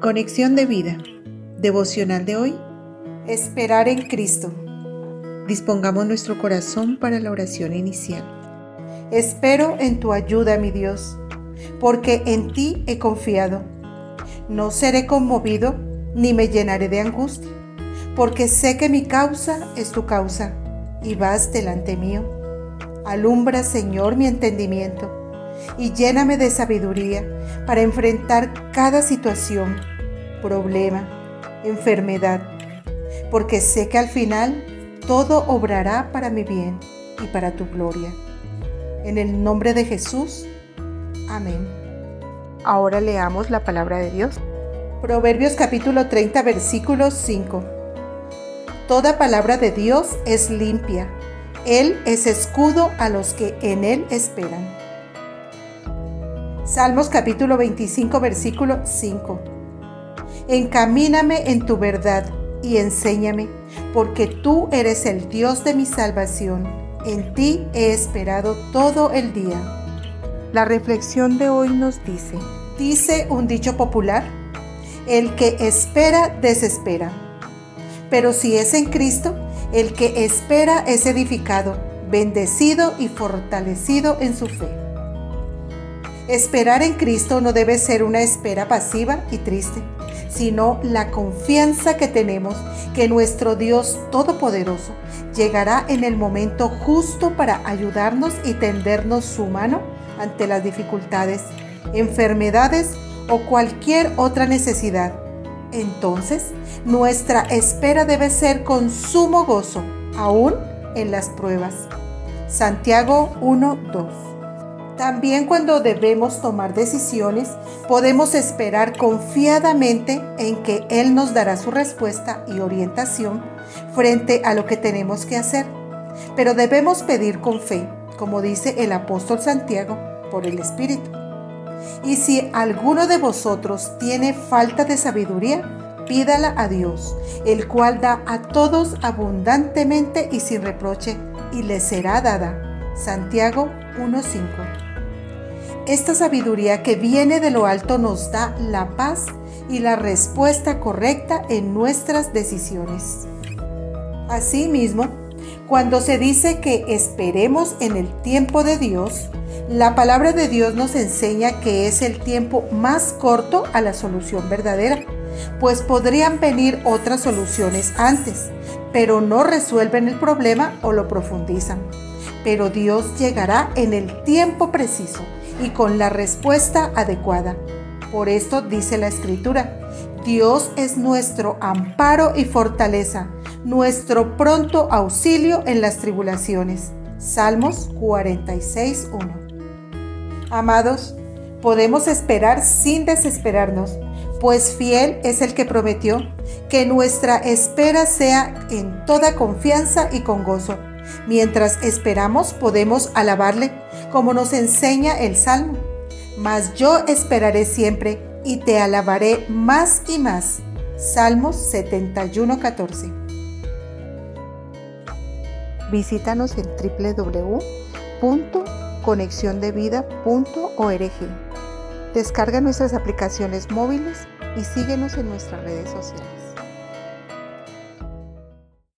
Conexión de vida. Devocional de hoy. Esperar en Cristo. Dispongamos nuestro corazón para la oración inicial. Espero en tu ayuda, mi Dios, porque en ti he confiado. No seré conmovido ni me llenaré de angustia, porque sé que mi causa es tu causa y vas delante mío. Alumbra, Señor, mi entendimiento y lléname de sabiduría para enfrentar cada situación, problema, enfermedad, porque sé que al final todo obrará para mi bien y para tu gloria. En el nombre de Jesús, amén. Ahora leamos la palabra de Dios. Proverbios capítulo 30 versículo 5. Toda palabra de Dios es limpia. Él es escudo a los que en Él esperan. Salmos capítulo 25 versículo 5. Encamíname en tu verdad y enséñame, porque tú eres el Dios de mi salvación. En ti he esperado todo el día. La reflexión de hoy nos dice, dice un dicho popular, el que espera desespera. Pero si es en Cristo, el que espera es edificado, bendecido y fortalecido en su fe. Esperar en Cristo no debe ser una espera pasiva y triste, sino la confianza que tenemos que nuestro Dios Todopoderoso llegará en el momento justo para ayudarnos y tendernos su mano ante las dificultades, enfermedades o cualquier otra necesidad. Entonces, nuestra espera debe ser con sumo gozo, aún en las pruebas. Santiago 1.2 también cuando debemos tomar decisiones, podemos esperar confiadamente en que Él nos dará su respuesta y orientación frente a lo que tenemos que hacer. Pero debemos pedir con fe, como dice el apóstol Santiago, por el Espíritu. Y si alguno de vosotros tiene falta de sabiduría, pídala a Dios, el cual da a todos abundantemente y sin reproche, y le será dada. Santiago 1.5 esta sabiduría que viene de lo alto nos da la paz y la respuesta correcta en nuestras decisiones. Asimismo, cuando se dice que esperemos en el tiempo de Dios, la palabra de Dios nos enseña que es el tiempo más corto a la solución verdadera, pues podrían venir otras soluciones antes, pero no resuelven el problema o lo profundizan. Pero Dios llegará en el tiempo preciso y con la respuesta adecuada. Por esto dice la escritura, Dios es nuestro amparo y fortaleza, nuestro pronto auxilio en las tribulaciones. Salmos 46.1. Amados, podemos esperar sin desesperarnos, pues fiel es el que prometió que nuestra espera sea en toda confianza y con gozo Mientras esperamos podemos alabarle, como nos enseña el Salmo. Mas yo esperaré siempre y te alabaré más y más. Salmos 71:14. Visítanos en www.conexiondevida.org. Descarga nuestras aplicaciones móviles y síguenos en nuestras redes sociales.